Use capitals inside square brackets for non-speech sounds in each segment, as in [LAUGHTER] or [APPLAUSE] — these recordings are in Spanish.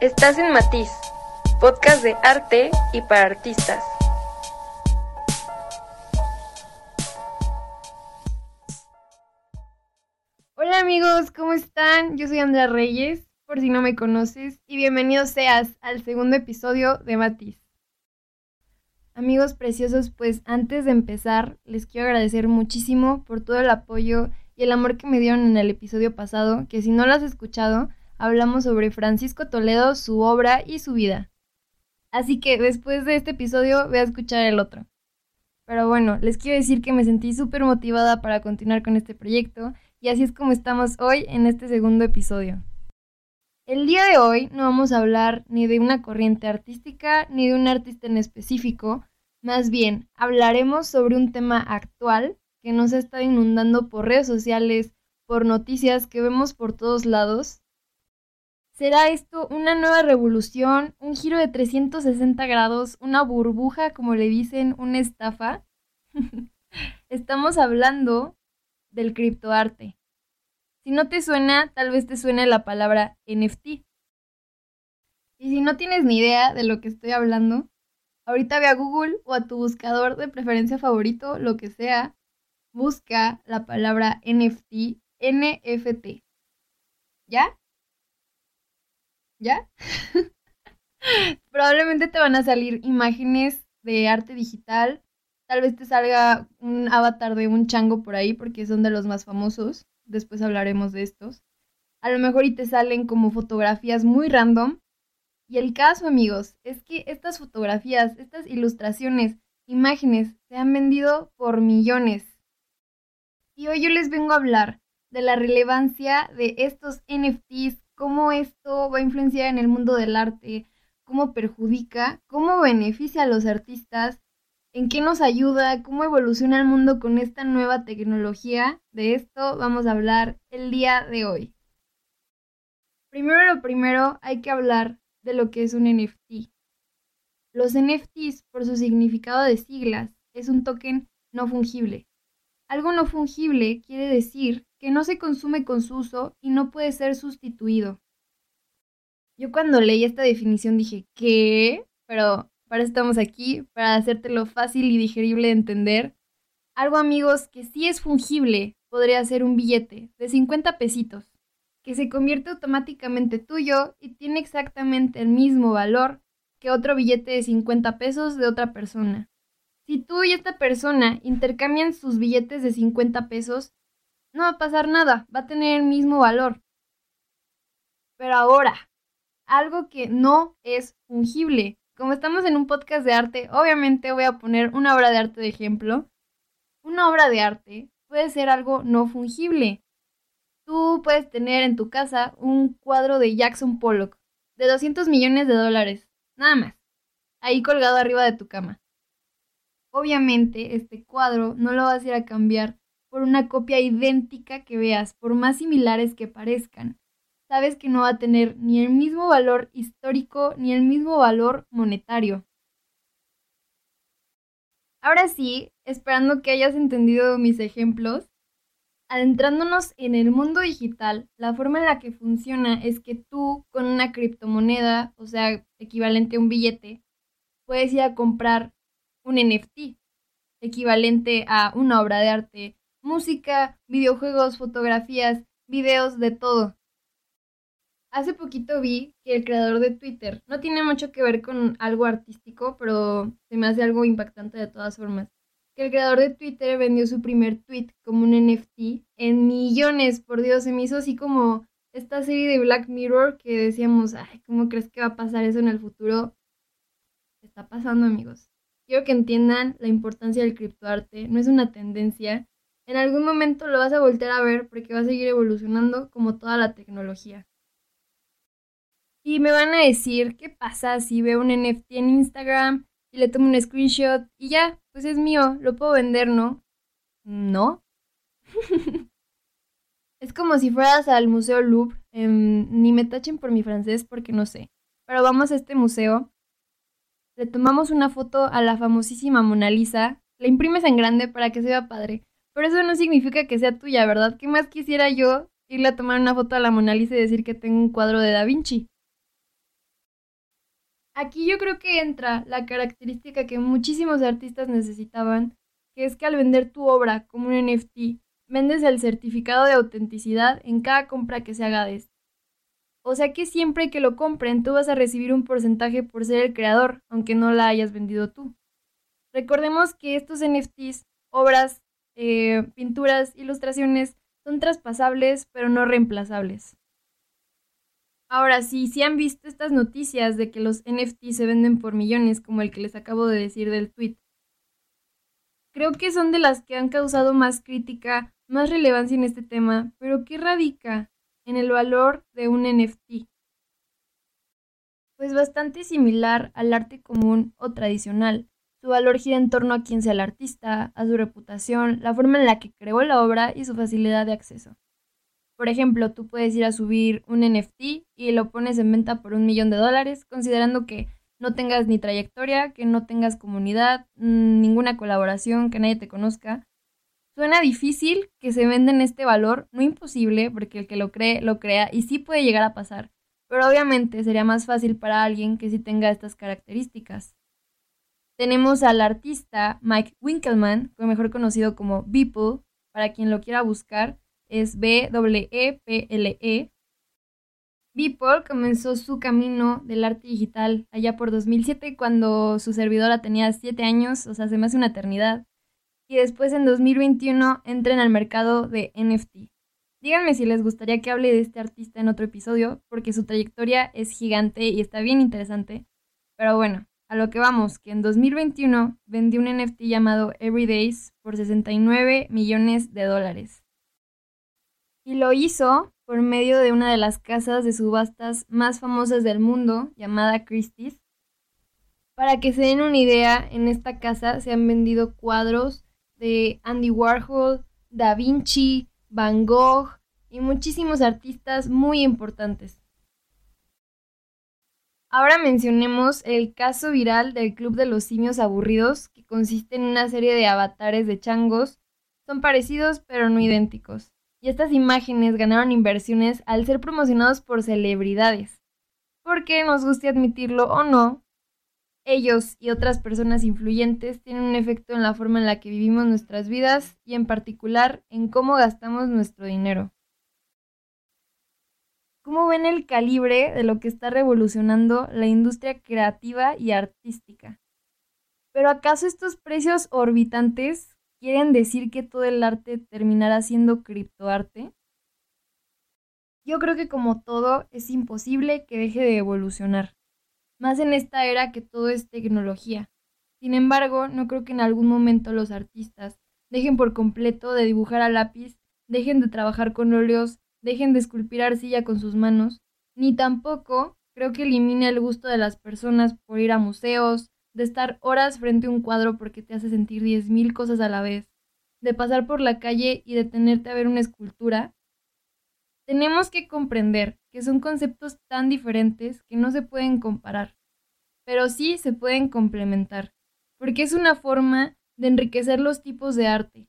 Estás en Matiz, podcast de arte y para artistas. Hola amigos, ¿cómo están? Yo soy Andrea Reyes, por si no me conoces, y bienvenido seas al segundo episodio de Matiz. Amigos preciosos, pues antes de empezar, les quiero agradecer muchísimo por todo el apoyo y el amor que me dieron en el episodio pasado, que si no lo has escuchado, hablamos sobre Francisco Toledo, su obra y su vida. Así que después de este episodio voy a escuchar el otro. Pero bueno, les quiero decir que me sentí súper motivada para continuar con este proyecto y así es como estamos hoy en este segundo episodio. El día de hoy no vamos a hablar ni de una corriente artística ni de un artista en específico, más bien hablaremos sobre un tema actual que nos ha estado inundando por redes sociales, por noticias que vemos por todos lados ¿Será esto una nueva revolución, un giro de 360 grados, una burbuja, como le dicen, una estafa? [LAUGHS] Estamos hablando del criptoarte. Si no te suena, tal vez te suene la palabra NFT. Y si no tienes ni idea de lo que estoy hablando, ahorita ve a Google o a tu buscador de preferencia favorito, lo que sea, busca la palabra NFT, NFT. ¿Ya? ¿Ya? [LAUGHS] Probablemente te van a salir imágenes de arte digital. Tal vez te salga un avatar de un chango por ahí porque son de los más famosos. Después hablaremos de estos. A lo mejor y te salen como fotografías muy random. Y el caso, amigos, es que estas fotografías, estas ilustraciones, imágenes, se han vendido por millones. Y hoy yo les vengo a hablar de la relevancia de estos NFTs va a influenciar en el mundo del arte, cómo perjudica, cómo beneficia a los artistas, en qué nos ayuda, cómo evoluciona el mundo con esta nueva tecnología. De esto vamos a hablar el día de hoy. Primero lo primero, hay que hablar de lo que es un NFT. Los NFTs, por su significado de siglas, es un token no fungible. Algo no fungible quiere decir que no se consume con su uso y no puede ser sustituido. Yo cuando leí esta definición dije, ¿qué? Pero para eso estamos aquí, para hacértelo fácil y digerible de entender. Algo amigos que sí es fungible podría ser un billete de 50 pesitos, que se convierte automáticamente tuyo y tiene exactamente el mismo valor que otro billete de 50 pesos de otra persona. Si tú y esta persona intercambian sus billetes de 50 pesos, no va a pasar nada, va a tener el mismo valor. Pero ahora, algo que no es fungible. Como estamos en un podcast de arte, obviamente voy a poner una obra de arte de ejemplo. Una obra de arte puede ser algo no fungible. Tú puedes tener en tu casa un cuadro de Jackson Pollock de 200 millones de dólares, nada más, ahí colgado arriba de tu cama. Obviamente este cuadro no lo vas a ir a cambiar por una copia idéntica que veas, por más similares que parezcan. Sabes que no va a tener ni el mismo valor histórico ni el mismo valor monetario. Ahora sí, esperando que hayas entendido mis ejemplos, adentrándonos en el mundo digital, la forma en la que funciona es que tú con una criptomoneda, o sea, equivalente a un billete, puedes ir a comprar un NFT, equivalente a una obra de arte, música, videojuegos, fotografías, videos, de todo. Hace poquito vi que el creador de Twitter no tiene mucho que ver con algo artístico, pero se me hace algo impactante de todas formas. Que el creador de Twitter vendió su primer tweet como un NFT en millones, por Dios, se me hizo así como esta serie de Black Mirror que decíamos, ay, ¿cómo crees que va a pasar eso en el futuro? Está pasando, amigos. Quiero que entiendan la importancia del criptoarte, no es una tendencia, en algún momento lo vas a voltear a ver porque va a seguir evolucionando como toda la tecnología. Y me van a decir, ¿qué pasa si veo un NFT en Instagram y le tomo un screenshot y ya, pues es mío, lo puedo vender, ¿no? No. [LAUGHS] es como si fueras al Museo Louvre, em, ni me tachen por mi francés porque no sé. Pero vamos a este museo, le tomamos una foto a la famosísima Mona Lisa, la imprimes en grande para que se vea padre pero eso no significa que sea tuya, ¿verdad? ¿Qué más quisiera yo irle a tomar una foto a la Mona Lisa y decir que tengo un cuadro de Da Vinci? Aquí yo creo que entra la característica que muchísimos artistas necesitaban, que es que al vender tu obra como un NFT, vendes el certificado de autenticidad en cada compra que se haga de esto. O sea que siempre que lo compren, tú vas a recibir un porcentaje por ser el creador, aunque no la hayas vendido tú. Recordemos que estos NFTs, obras, eh, pinturas, ilustraciones, son traspasables pero no reemplazables. Ahora, sí, si han visto estas noticias de que los NFTs se venden por millones, como el que les acabo de decir del tweet, creo que son de las que han causado más crítica, más relevancia en este tema, pero ¿qué radica en el valor de un NFT? Pues bastante similar al arte común o tradicional. Su valor gira en torno a quién sea el artista, a su reputación, la forma en la que creó la obra y su facilidad de acceso. Por ejemplo, tú puedes ir a subir un NFT y lo pones en venta por un millón de dólares, considerando que no tengas ni trayectoria, que no tengas comunidad, mm, ninguna colaboración, que nadie te conozca. Suena difícil que se venda en este valor, no imposible, porque el que lo cree, lo crea y sí puede llegar a pasar, pero obviamente sería más fácil para alguien que sí tenga estas características. Tenemos al artista Mike Winkelmann, mejor conocido como Beeple, para quien lo quiera buscar, es B-E-P-L-E. E. Beeple comenzó su camino del arte digital allá por 2007 cuando su servidora tenía 7 años, o sea, hace más de una eternidad. Y después en 2021 entra en el mercado de NFT. Díganme si les gustaría que hable de este artista en otro episodio, porque su trayectoria es gigante y está bien interesante. Pero bueno, a lo que vamos, que en 2021 vendió un NFT llamado Everydays por 69 millones de dólares y lo hizo por medio de una de las casas de subastas más famosas del mundo, llamada Christie's. Para que se den una idea, en esta casa se han vendido cuadros de Andy Warhol, Da Vinci, Van Gogh y muchísimos artistas muy importantes. Ahora mencionemos el caso viral del Club de los Simios Aburridos, que consiste en una serie de avatares de changos. Son parecidos pero no idénticos y estas imágenes ganaron inversiones al ser promocionados por celebridades. Porque, nos guste admitirlo o no, ellos y otras personas influyentes tienen un efecto en la forma en la que vivimos nuestras vidas y en particular en cómo gastamos nuestro dinero. ¿Cómo ven el calibre de lo que está revolucionando la industria creativa y artística? ¿Pero acaso estos precios orbitantes ¿Quieren decir que todo el arte terminará siendo criptoarte? Yo creo que como todo es imposible que deje de evolucionar, más en esta era que todo es tecnología. Sin embargo, no creo que en algún momento los artistas dejen por completo de dibujar a lápiz, dejen de trabajar con óleos, dejen de esculpir arcilla con sus manos, ni tampoco creo que elimine el gusto de las personas por ir a museos, de estar horas frente a un cuadro porque te hace sentir diez mil cosas a la vez, de pasar por la calle y detenerte a ver una escultura, tenemos que comprender que son conceptos tan diferentes que no se pueden comparar, pero sí se pueden complementar, porque es una forma de enriquecer los tipos de arte.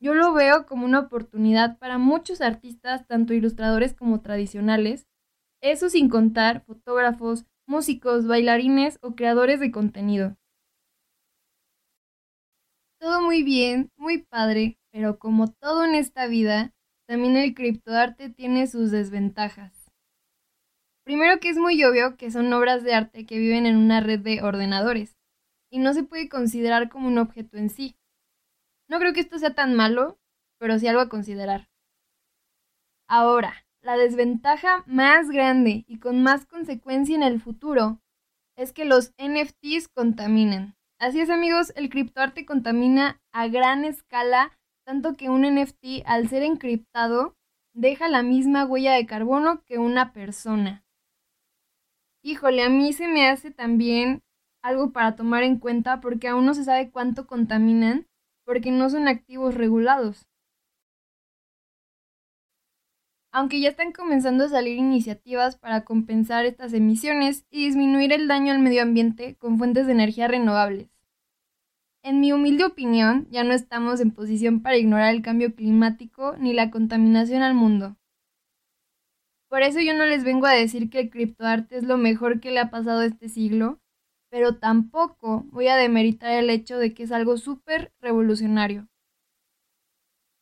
Yo lo veo como una oportunidad para muchos artistas, tanto ilustradores como tradicionales, eso sin contar fotógrafos, músicos, bailarines o creadores de contenido. Todo muy bien, muy padre, pero como todo en esta vida, también el criptoarte tiene sus desventajas. Primero que es muy obvio que son obras de arte que viven en una red de ordenadores y no se puede considerar como un objeto en sí. No creo que esto sea tan malo, pero sí algo a considerar. Ahora, la desventaja más grande y con más consecuencia en el futuro es que los NFTs contaminan. Así es amigos, el criptoarte contamina a gran escala, tanto que un NFT al ser encriptado deja la misma huella de carbono que una persona. Híjole, a mí se me hace también algo para tomar en cuenta porque aún no se sabe cuánto contaminan porque no son activos regulados aunque ya están comenzando a salir iniciativas para compensar estas emisiones y disminuir el daño al medio ambiente con fuentes de energía renovables. En mi humilde opinión, ya no estamos en posición para ignorar el cambio climático ni la contaminación al mundo. Por eso yo no les vengo a decir que el criptoarte es lo mejor que le ha pasado este siglo, pero tampoco voy a demeritar el hecho de que es algo súper revolucionario.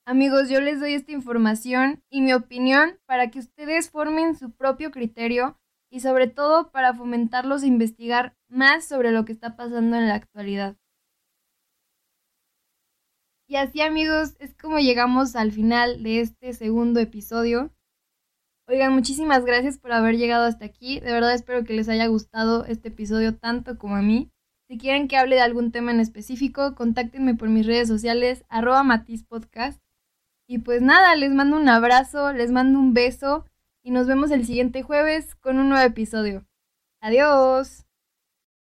Amigos, yo les doy esta información y mi opinión para que ustedes formen su propio criterio y sobre todo para fomentarlos a investigar más sobre lo que está pasando en la actualidad. Y así amigos, es como llegamos al final de este segundo episodio. Oigan, muchísimas gracias por haber llegado hasta aquí. De verdad espero que les haya gustado este episodio tanto como a mí. Si quieren que hable de algún tema en específico, contáctenme por mis redes sociales, arroba matizpodcast. Y pues nada, les mando un abrazo, les mando un beso y nos vemos el siguiente jueves con un nuevo episodio. Adiós.